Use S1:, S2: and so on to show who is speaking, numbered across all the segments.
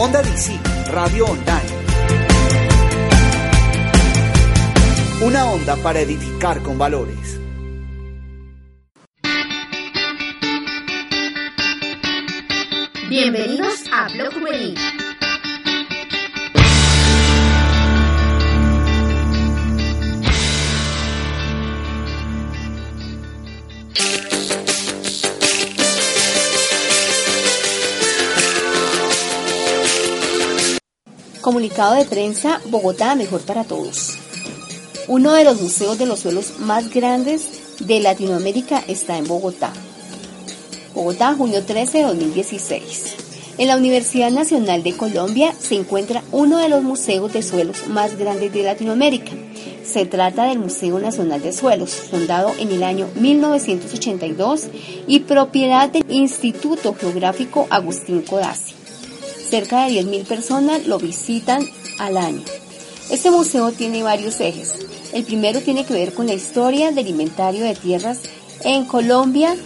S1: Onda DC, Radio Online. Una onda para edificar con valores.
S2: Bienvenidos a Blog Juvenil.
S3: Comunicado de prensa, Bogotá mejor para todos. Uno de los museos de los suelos más grandes de Latinoamérica está en Bogotá. Bogotá, junio 13 de 2016. En la Universidad Nacional de Colombia se encuentra uno de los museos de suelos más grandes de Latinoamérica. Se trata del Museo Nacional de Suelos, fundado en el año 1982 y propiedad del Instituto Geográfico Agustín Codazzi. Cerca de 10.000 personas lo visitan al año. Este museo tiene varios ejes. El primero tiene que ver con la historia del inventario de tierras en Colombia,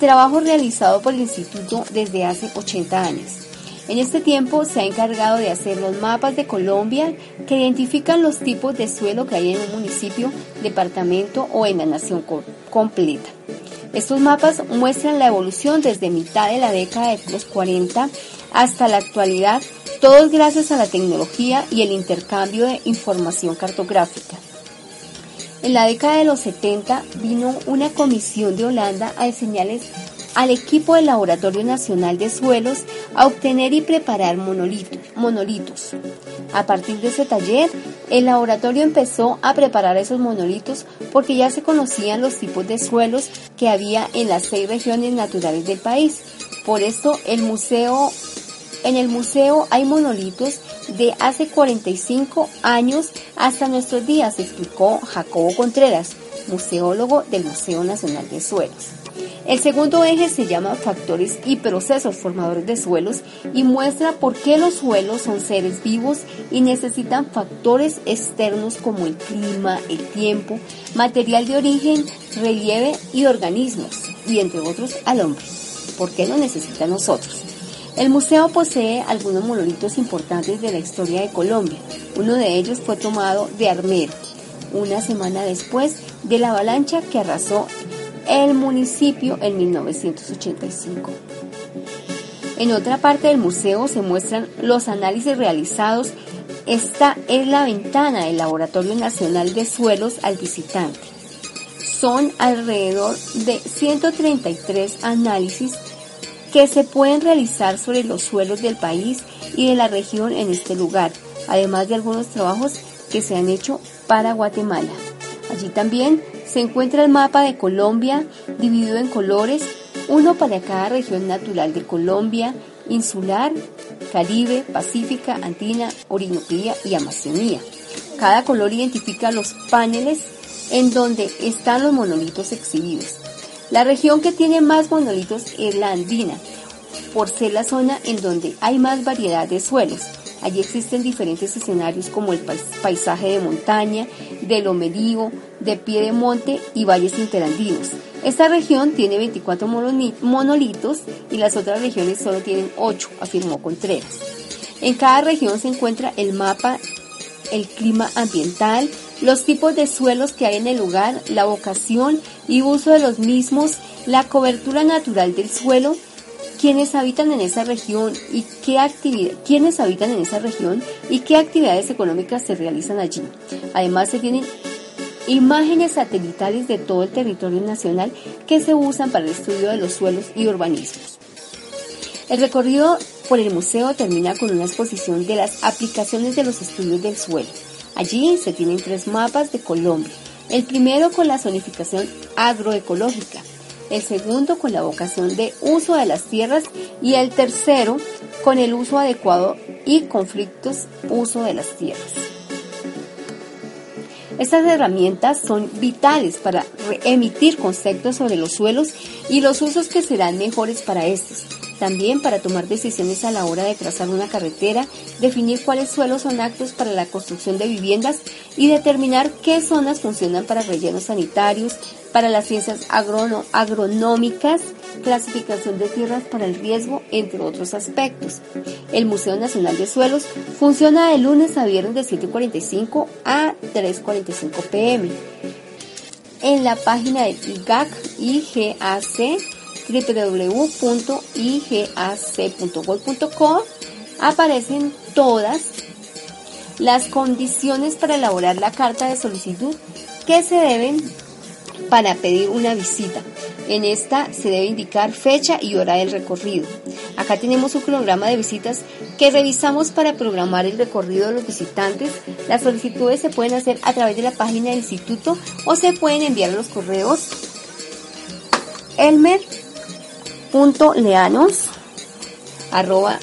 S3: trabajo realizado por el instituto desde hace 80 años. En este tiempo se ha encargado de hacer los mapas de Colombia que identifican los tipos de suelo que hay en un municipio, departamento o en la nación completa. Estos mapas muestran la evolución desde mitad de la década de los 40 hasta la actualidad, todos gracias a la tecnología y el intercambio de información cartográfica. En la década de los 70 vino una comisión de Holanda a enseñarles al equipo del Laboratorio Nacional de Suelos a obtener y preparar monolitos, monolitos. A partir de ese taller, el laboratorio empezó a preparar esos monolitos porque ya se conocían los tipos de suelos que había en las seis regiones naturales del país. Por esto, el museo en el museo hay monolitos de hace 45 años hasta nuestros días, explicó Jacobo Contreras, museólogo del Museo Nacional de Suelos. El segundo eje se llama factores y procesos formadores de suelos y muestra por qué los suelos son seres vivos y necesitan factores externos como el clima, el tiempo, material de origen, relieve y organismos, y entre otros al hombre. ¿Por qué lo necesitan nosotros? El museo posee algunos monolitos importantes de la historia de Colombia. Uno de ellos fue tomado de Armero, una semana después de la avalancha que arrasó el municipio en 1985. En otra parte del museo se muestran los análisis realizados. Esta es la ventana del Laboratorio Nacional de Suelos al visitante. Son alrededor de 133 análisis que se pueden realizar sobre los suelos del país y de la región en este lugar, además de algunos trabajos que se han hecho para Guatemala. Allí también se encuentra el mapa de Colombia dividido en colores, uno para cada región natural de Colombia, insular, Caribe, Pacífica, Andina, Orinoquía y Amazonía. Cada color identifica los paneles en donde están los monolitos exhibidos. La región que tiene más monolitos es la andina, por ser la zona en donde hay más variedad de suelos. Allí existen diferentes escenarios como el paisaje de montaña, de lomerío, de pie de monte y valles interandinos. Esta región tiene 24 monolitos y las otras regiones solo tienen 8, afirmó Contreras. En cada región se encuentra el mapa, el clima ambiental, los tipos de suelos que hay en el lugar, la vocación y uso de los mismos, la cobertura natural del suelo, quienes habitan en esa región y qué quienes habitan en esa región y qué actividades económicas se realizan allí. Además se tienen imágenes satelitales de todo el territorio nacional que se usan para el estudio de los suelos y urbanismos. El recorrido por el museo termina con una exposición de las aplicaciones de los estudios del suelo. Allí se tienen tres mapas de Colombia. El primero con la zonificación agroecológica, el segundo con la vocación de uso de las tierras y el tercero con el uso adecuado y conflictos uso de las tierras. Estas herramientas son vitales para emitir conceptos sobre los suelos y los usos que serán mejores para estos. También para tomar decisiones a la hora de trazar una carretera, definir cuáles suelos son aptos para la construcción de viviendas y determinar qué zonas funcionan para rellenos sanitarios, para las ciencias agronómicas, clasificación de tierras para el riesgo, entre otros aspectos. El Museo Nacional de Suelos funciona de lunes a viernes de 7.45 a 3.45 pm. En la página de IGAC, IGAC, www.igac.gov.co aparecen todas las condiciones para elaborar la carta de solicitud que se deben para pedir una visita. En esta se debe indicar fecha y hora del recorrido. Acá tenemos un programa de visitas que revisamos para programar el recorrido de los visitantes. Las solicitudes se pueden hacer a través de la página del instituto o se pueden enviar a los correos elmer.leanos arroba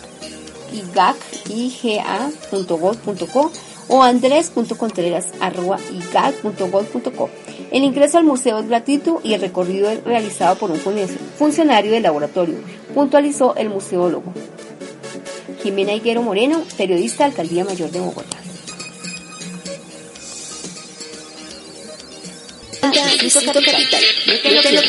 S3: o andres.contreras.igad.gov.co. El ingreso al museo es gratuito y el recorrido es realizado por un funcionario del laboratorio, puntualizó el museólogo. Jimena Higuero Moreno, periodista Alcaldía Mayor de Bogotá.
S2: Capital. No te lo.